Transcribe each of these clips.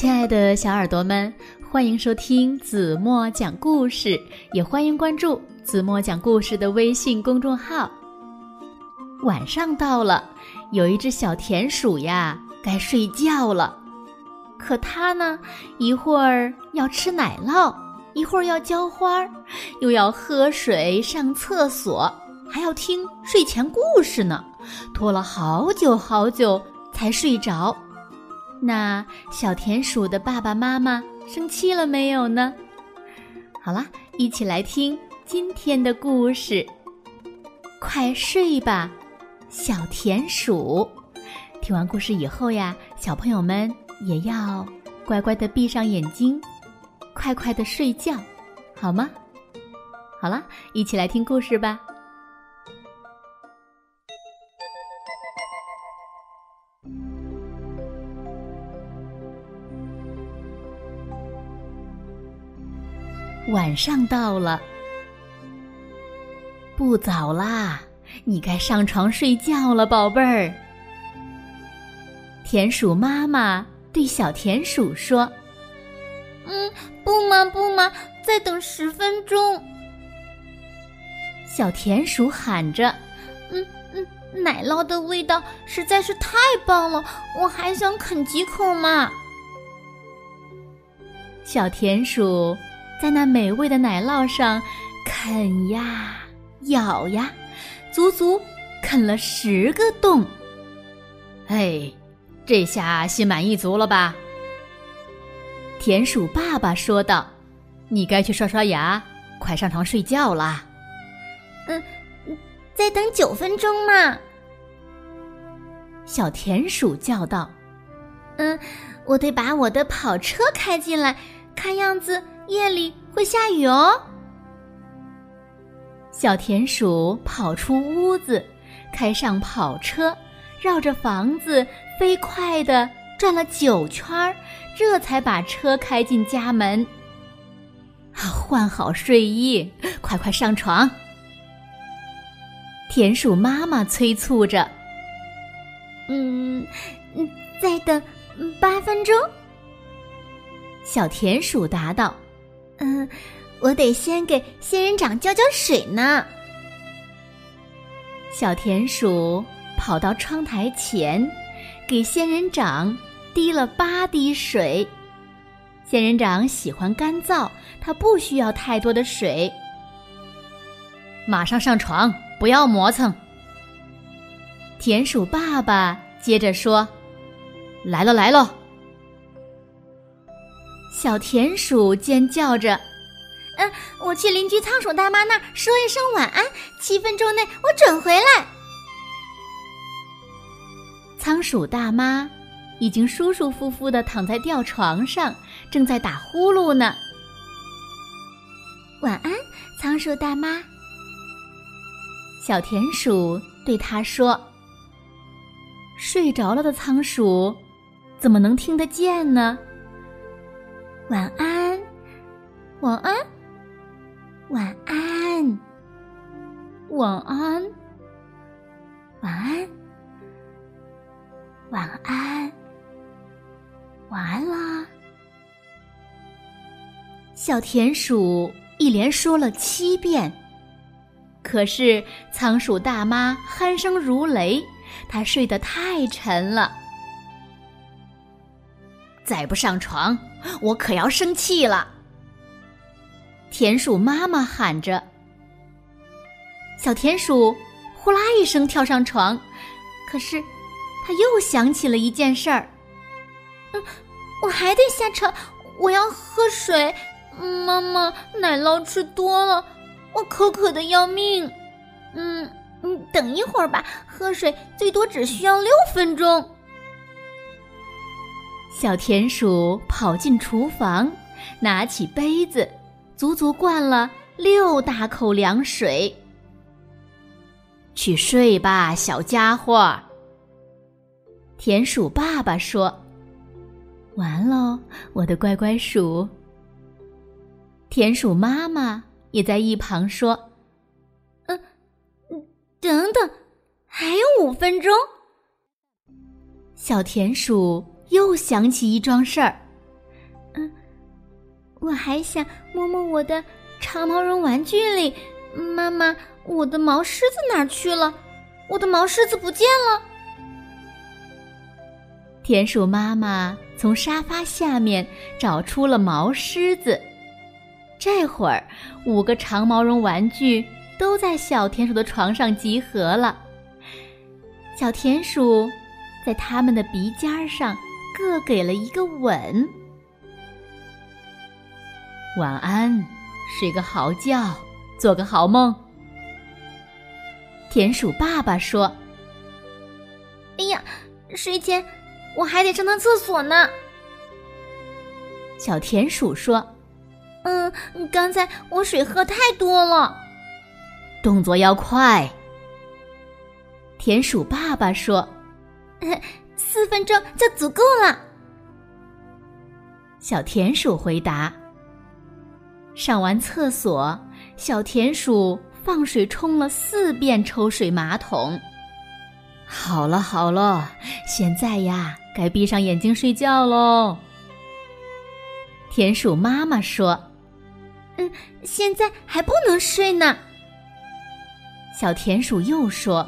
亲爱的小耳朵们，欢迎收听子墨讲故事，也欢迎关注子墨讲故事的微信公众号。晚上到了，有一只小田鼠呀，该睡觉了。可它呢，一会儿要吃奶酪，一会儿要浇花，又要喝水、上厕所，还要听睡前故事呢，拖了好久好久才睡着。那小田鼠的爸爸妈妈生气了没有呢？好了，一起来听今天的故事。快睡吧，小田鼠！听完故事以后呀，小朋友们也要乖乖的闭上眼睛，快快的睡觉，好吗？好了，一起来听故事吧。晚上到了，不早啦，你该上床睡觉了，宝贝儿。田鼠妈妈对小田鼠说：“嗯，不嘛不嘛，再等十分钟。”小田鼠喊着：“嗯嗯，奶酪的味道实在是太棒了，我还想啃几口嘛。”小田鼠。在那美味的奶酪上啃呀咬呀，足足啃了十个洞。哎，这下心满意足了吧？田鼠爸爸说道：“你该去刷刷牙，快上床睡觉啦。”嗯，再等九分钟嘛。小田鼠叫道：“嗯，我得把我的跑车开进来，看样子。”夜里会下雨哦。小田鼠跑出屋子，开上跑车，绕着房子飞快地转了九圈儿，这才把车开进家门。换好睡衣，快快上床。田鼠妈妈催促着：“嗯嗯，再等八分钟。”小田鼠答道。嗯，我得先给仙人掌浇浇水呢。小田鼠跑到窗台前，给仙人掌滴了八滴水。仙人掌喜欢干燥，它不需要太多的水。马上上床，不要磨蹭。田鼠爸爸接着说：“来了，来了。”小田鼠尖叫着：“嗯，我去邻居仓鼠大妈那儿说一声晚安，七分钟内我准回来。”仓鼠大妈已经舒舒服服的躺在吊床上，正在打呼噜呢。晚安，仓鼠大妈。小田鼠对他说：“睡着了的仓鼠怎么能听得见呢？”晚安，晚安，晚安，晚安，晚安，晚安，晚安啦！小田鼠一连说了七遍，可是仓鼠大妈鼾声如雷，它睡得太沉了。再不上床，我可要生气了。田鼠妈妈喊着。小田鼠呼啦一声跳上床，可是他又想起了一件事儿。嗯，我还得下床，我要喝水。妈妈，奶酪吃多了，我口渴的要命。嗯嗯，等一会儿吧，喝水最多只需要六分钟。小田鼠跑进厨房，拿起杯子，足足灌了六大口凉水。去睡吧，小家伙。田鼠爸爸说：“完喽，我的乖乖鼠。”田鼠妈妈也在一旁说：“嗯，等等，还有五分钟。”小田鼠。又想起一桩事儿，嗯我还想摸摸我的长毛绒玩具里。妈妈，我的毛狮子哪去了？我的毛狮子不见了。田鼠妈妈从沙发下面找出了毛狮子。这会儿，五个长毛绒玩具都在小田鼠的床上集合了。小田鼠在他们的鼻尖上各给了一个吻。晚安，睡个好觉，做个好梦。田鼠爸爸说：“哎呀，睡前我还得上趟厕所呢。”小田鼠说。嗯，刚才我水喝太多了，动作要快。田鼠爸爸说：“ 四分钟就足够了。”小田鼠回答：“上完厕所，小田鼠放水冲了四遍抽水马桶。好了好了，现在呀，该闭上眼睛睡觉喽。”田鼠妈妈说。嗯，现在还不能睡呢。小田鼠又说：“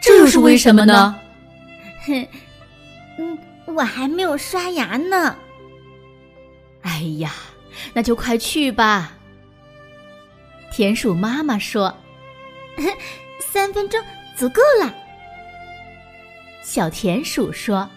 这又是为什么呢？”哼，嗯，我还没有刷牙呢。哎呀，那就快去吧。田鼠妈妈说：“ 三分钟足够了。”小田鼠说：“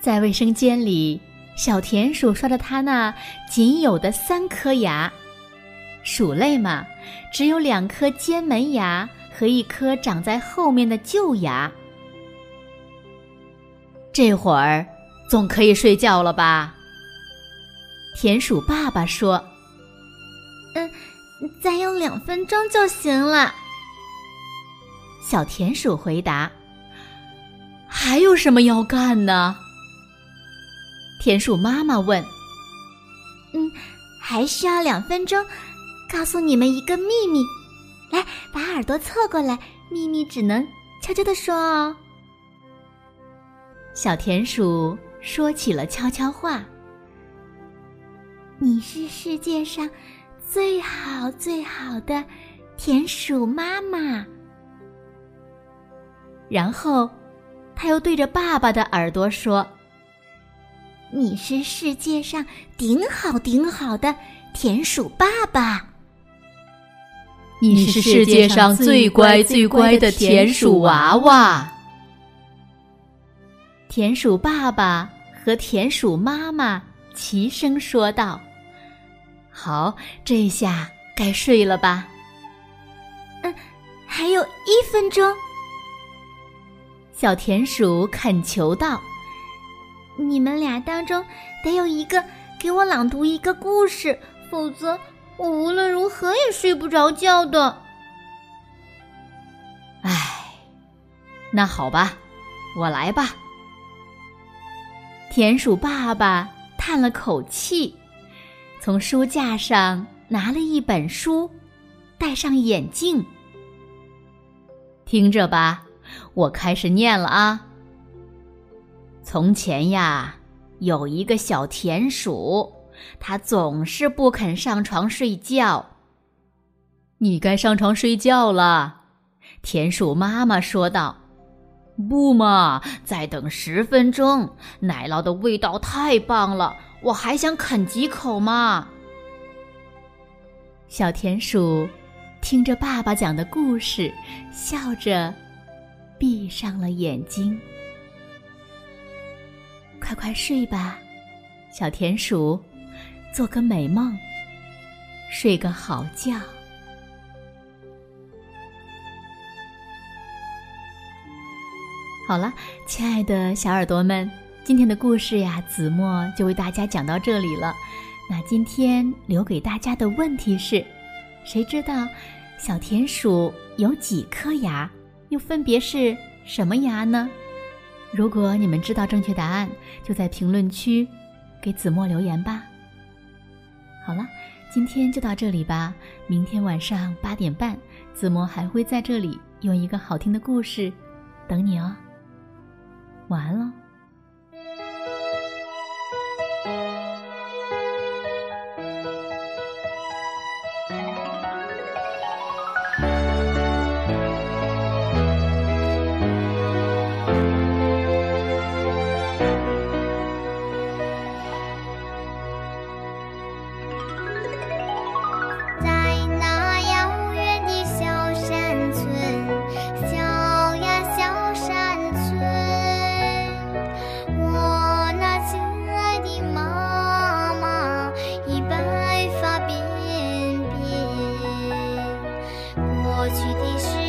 在卫生间里。”小田鼠刷着它那仅有的三颗牙，鼠类嘛，只有两颗尖门牙和一颗长在后面的旧牙。这会儿总可以睡觉了吧？田鼠爸爸说：“嗯，再用两分钟就行了。”小田鼠回答：“还有什么要干呢？”田鼠妈妈问：“嗯，还需要两分钟，告诉你们一个秘密。来，把耳朵凑过来，秘密只能悄悄的说哦。”小田鼠说起了悄悄话：“你是世界上最好最好的田鼠妈妈。”然后，他又对着爸爸的耳朵说。你是世界上顶好顶好的田鼠爸爸。你是世界上最乖最乖的田鼠娃娃。田鼠爸爸和田鼠妈妈齐声说道：“好，这下该睡了吧？”嗯，还有一分钟。小田鼠恳求道。你们俩当中得有一个给我朗读一个故事，否则我无论如何也睡不着觉的。唉，那好吧，我来吧。田鼠爸爸叹了口气，从书架上拿了一本书，戴上眼镜，听着吧，我开始念了啊。从前呀，有一个小田鼠，它总是不肯上床睡觉。你该上床睡觉了，田鼠妈妈说道。不嘛，再等十分钟，奶酪的味道太棒了，我还想啃几口嘛。小田鼠听着爸爸讲的故事，笑着闭上了眼睛。快快睡吧，小田鼠，做个美梦，睡个好觉。好了，亲爱的小耳朵们，今天的故事呀，子墨就为大家讲到这里了。那今天留给大家的问题是：谁知道小田鼠有几颗牙？又分别是什么牙呢？如果你们知道正确答案，就在评论区给子墨留言吧。好了，今天就到这里吧。明天晚上八点半，子墨还会在这里用一个好听的故事等你哦。晚安喽。过去的事